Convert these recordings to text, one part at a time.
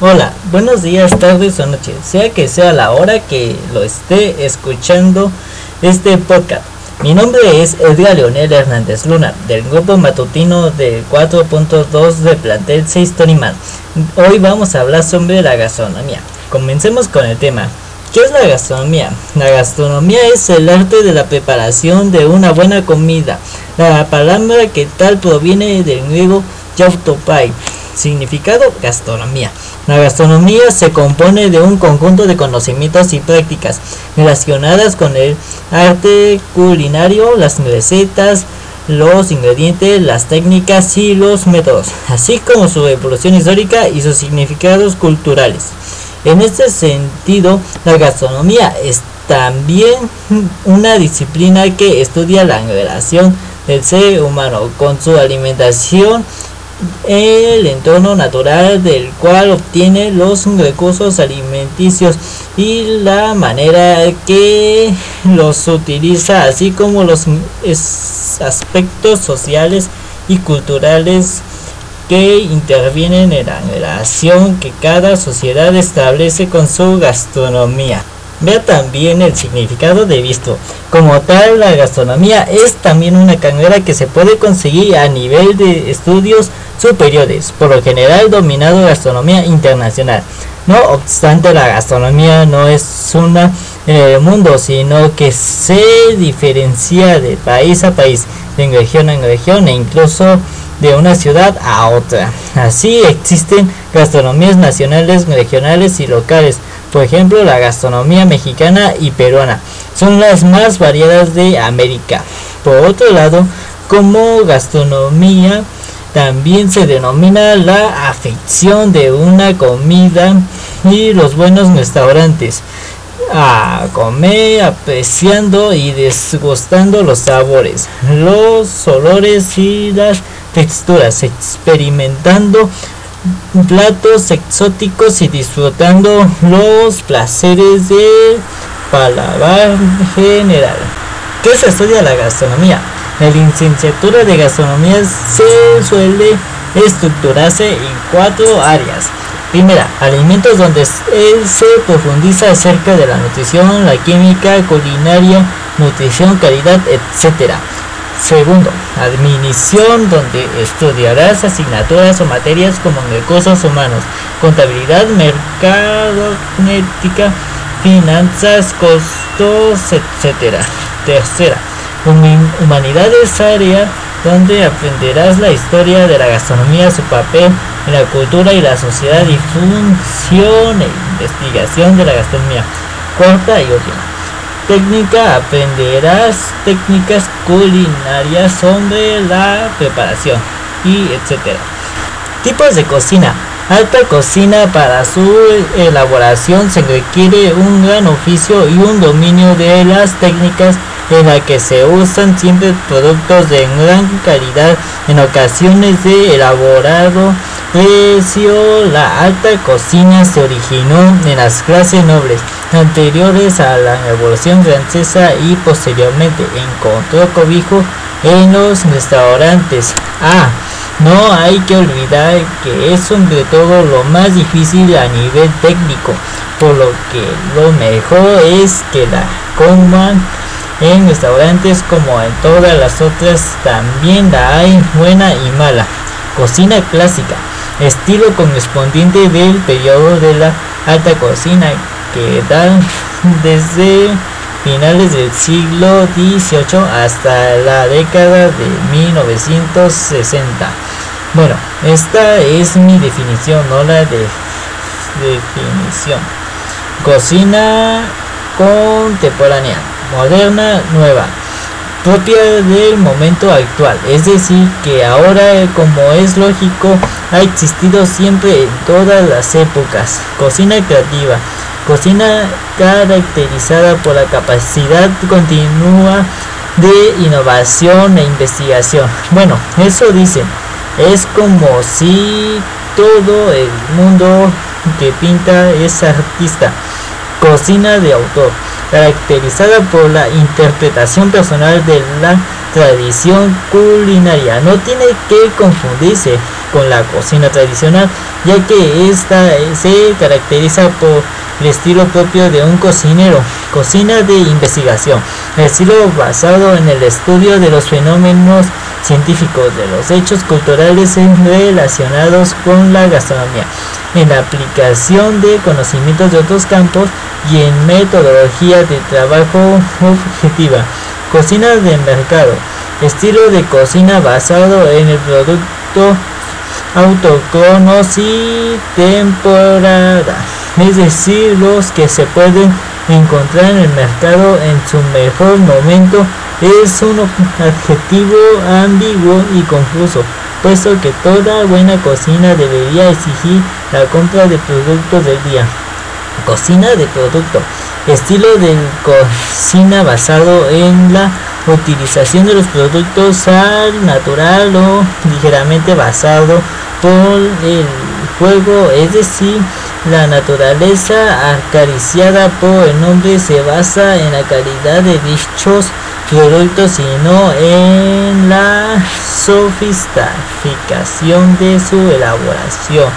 Hola, buenos días, tardes o noches, sea que sea la hora que lo esté escuchando este podcast. Mi nombre es Edgar Leonel Hernández Luna, del grupo matutino del 4.2 de plantel 6 Toniman. Hoy vamos a hablar sobre la gastronomía. Comencemos con el tema. ¿Qué es la gastronomía? La gastronomía es el arte de la preparación de una buena comida. La palabra que tal proviene del griego yautopai, significado gastronomía. La gastronomía se compone de un conjunto de conocimientos y prácticas relacionadas con el arte culinario, las recetas, los ingredientes, las técnicas y los métodos, así como su evolución histórica y sus significados culturales. En este sentido, la gastronomía es también una disciplina que estudia la relación del ser humano con su alimentación, el entorno natural del cual obtiene los recursos alimenticios y la manera que los utiliza, así como los aspectos sociales y culturales que intervienen en la relación que cada sociedad establece con su gastronomía. Vea también el significado de visto. Como tal, la gastronomía es también una carrera que se puede conseguir a nivel de estudios superiores, por lo general dominado gastronomía internacional. No obstante, la gastronomía no es una el mundo, sino que se diferencia de país a país, de región en región e incluso de una ciudad a otra. Así existen gastronomías nacionales, regionales y locales. Por ejemplo, la gastronomía mexicana y peruana son las más variadas de América. Por otro lado, como gastronomía también se denomina la afección de una comida y los buenos restaurantes a comer apreciando y desgustando los sabores, los olores y las texturas, experimentando platos exóticos y disfrutando los placeres del paladar general. ¿Qué se estudia la gastronomía? La licenciatura de gastronomía se suele estructurarse en cuatro áreas. Primera, alimentos donde se profundiza acerca de la nutrición, la química, culinaria, nutrición, calidad, etc. Segundo, admisión donde estudiarás asignaturas o materias como recursos humanos, contabilidad, mercadognética, finanzas, costos, etc. Tercera, humanidades área donde aprenderás la historia de la gastronomía, su papel en la cultura y la sociedad y función e investigación de la gastronomía. Cuarta y última. Técnica, aprenderás técnicas culinarias sobre la preparación y etcétera. Tipos de cocina. Alta cocina para su elaboración se requiere un gran oficio y un dominio de las técnicas en la que se usan siempre productos de gran calidad, en ocasiones de elaborado precio. La alta cocina se originó en las clases nobles anteriores a la Revolución Francesa y posteriormente encontró cobijo en los restaurantes. Ah, no hay que olvidar que es sobre todo lo más difícil a nivel técnico, por lo que lo mejor es que la coman en restaurantes como en todas las otras también la hay buena y mala. Cocina clásica, estilo correspondiente del periodo de la alta cocina que da desde finales del siglo XVIII hasta la década de 1960. Bueno, esta es mi definición, no la de definición. Cocina contemporánea moderna, nueva, propia del momento actual. Es decir, que ahora, como es lógico, ha existido siempre en todas las épocas. Cocina creativa, cocina caracterizada por la capacidad continua de innovación e investigación. Bueno, eso dicen. Es como si todo el mundo que pinta es artista. Cocina de autor caracterizada por la interpretación personal de la tradición culinaria. No tiene que confundirse con la cocina tradicional, ya que esta se caracteriza por el estilo propio de un cocinero, cocina de investigación, estilo basado en el estudio de los fenómenos científicos, de los hechos culturales relacionados con la gastronomía, en la aplicación de conocimientos de otros campos y en metodología de trabajo objetiva. Cocina de mercado, estilo de cocina basado en el producto autóctonos y temporada, es decir, los que se pueden encontrar en el mercado en su mejor momento es un adjetivo ambiguo y confuso, puesto que toda buena cocina debería exigir la compra de productos del día. Cocina de producto. Estilo de cocina basado en la utilización de los productos al natural o ligeramente basado por el fuego, es decir, la naturaleza acariciada por el nombre se basa en la calidad de dichos productos, sino en la sofisticación de su elaboración.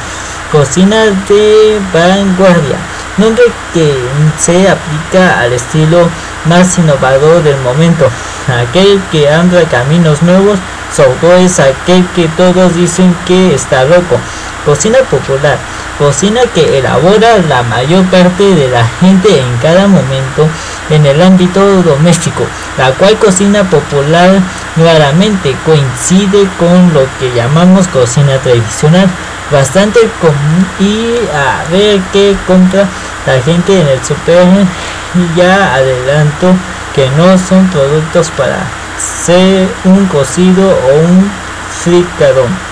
Cocina de vanguardia, nombre que se aplica al estilo más innovador del momento. Aquel que anda caminos nuevos, sobre es aquel que todos dicen que está loco. Cocina popular, cocina que elabora la mayor parte de la gente en cada momento en el ámbito doméstico, la cual cocina popular claramente coincide con lo que llamamos cocina tradicional, bastante común y a ver qué compra la gente en el super y ya adelanto que no son productos para ser un cocido o un fricadón.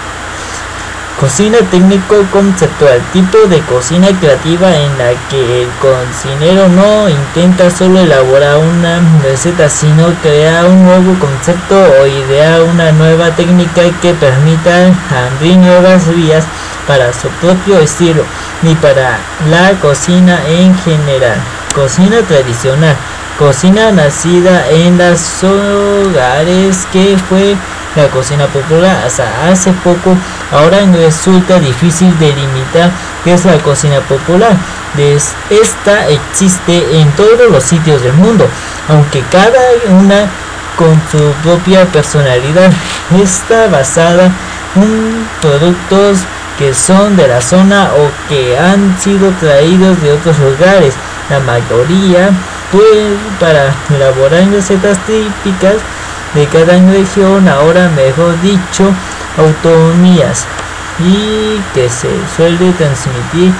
Cocina técnico conceptual, tipo de cocina creativa en la que el cocinero no intenta solo elaborar una receta, sino crear un nuevo concepto o idear una nueva técnica que permita abrir nuevas vías para su propio estilo ni para la cocina en general. Cocina tradicional, cocina nacida en los hogares que fue la cocina popular. Hasta hace poco ahora resulta difícil delimitar qué es la cocina popular. Esta existe en todos los sitios del mundo aunque cada una con su propia personalidad. Está basada en productos que son de la zona o que han sido traídos de otros lugares. La mayoría pues para elaborar recetas típicas de cada región, ahora mejor dicho, autonomías, y que se suele transmitir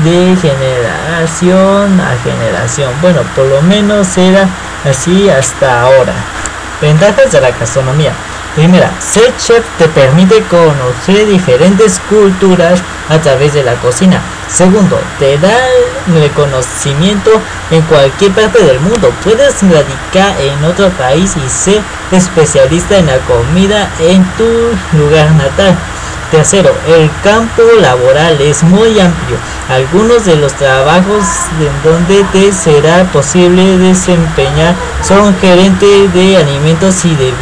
de generación a generación. Bueno, por lo menos era así hasta ahora. Ventajas de la gastronomía. Primera, ser chef te permite conocer diferentes culturas a través de la cocina. Segundo, te da reconocimiento en cualquier parte del mundo. Puedes radicar en otro país y ser especialista en la comida en tu lugar natal. Tercero, el campo laboral es muy amplio. Algunos de los trabajos en donde te será posible desempeñar son gerente de alimentos y de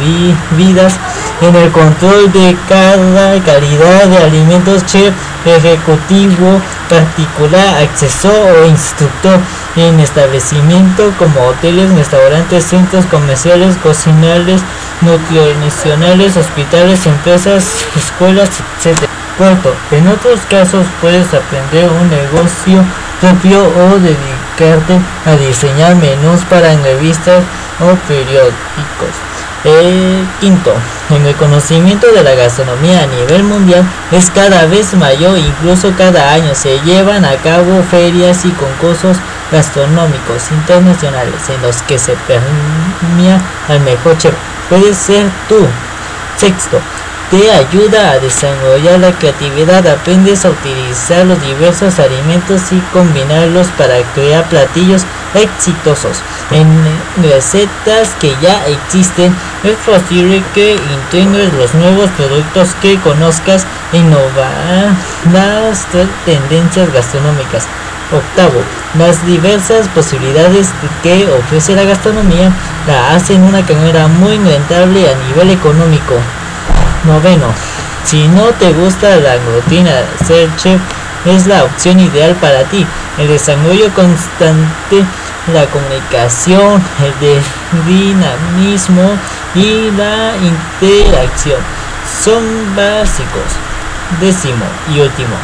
vidas en el control de cada calidad de alimentos, chef ejecutivo particular, accesor o instructor en establecimiento como hoteles, restaurantes, centros comerciales, cocinales, nutricionales, hospitales, empresas, escuelas, etc. Cuarto, en otros casos puedes aprender un negocio propio o dedicarte a diseñar menús para revistas o periódicos. Eh, quinto, el conocimiento de la gastronomía a nivel mundial es cada vez mayor, incluso cada año se llevan a cabo ferias y concursos gastronómicos internacionales en los que se premia al mejor chef. Puede ser tú. Sexto, te ayuda a desarrollar la creatividad, aprendes a utilizar los diversos alimentos y combinarlos para crear platillos exitosos. En recetas que ya existen, es posible que integres los nuevos productos que conozcas e innovar las tendencias gastronómicas. Octavo, las diversas posibilidades que ofrece la gastronomía la hacen una carrera muy rentable a nivel económico. Noveno, Si no te gusta la rutina ser chef, es la opción ideal para ti. El desarrollo constante, la comunicación, el dinamismo y la interacción son básicos. Décimo y último.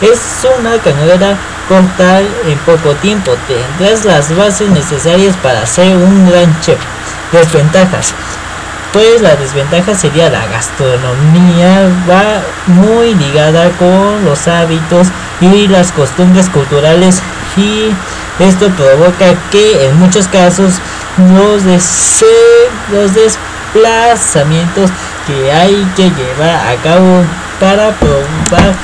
Es una carrera corta en poco tiempo. Tendrás las bases necesarias para ser un gran chef. Desventajas. Pues la desventaja sería la gastronomía va muy ligada con los hábitos y las costumbres culturales y esto provoca que en muchos casos los, los desplazamientos que hay que llevar a cabo para probar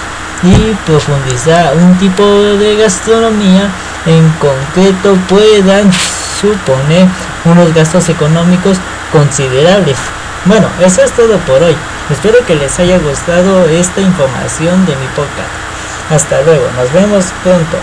y profundizar un tipo de gastronomía en concreto puedan suponer unos gastos económicos considerables. Bueno, eso es todo por hoy. Espero que les haya gustado esta información de mi podcast. Hasta luego, nos vemos pronto.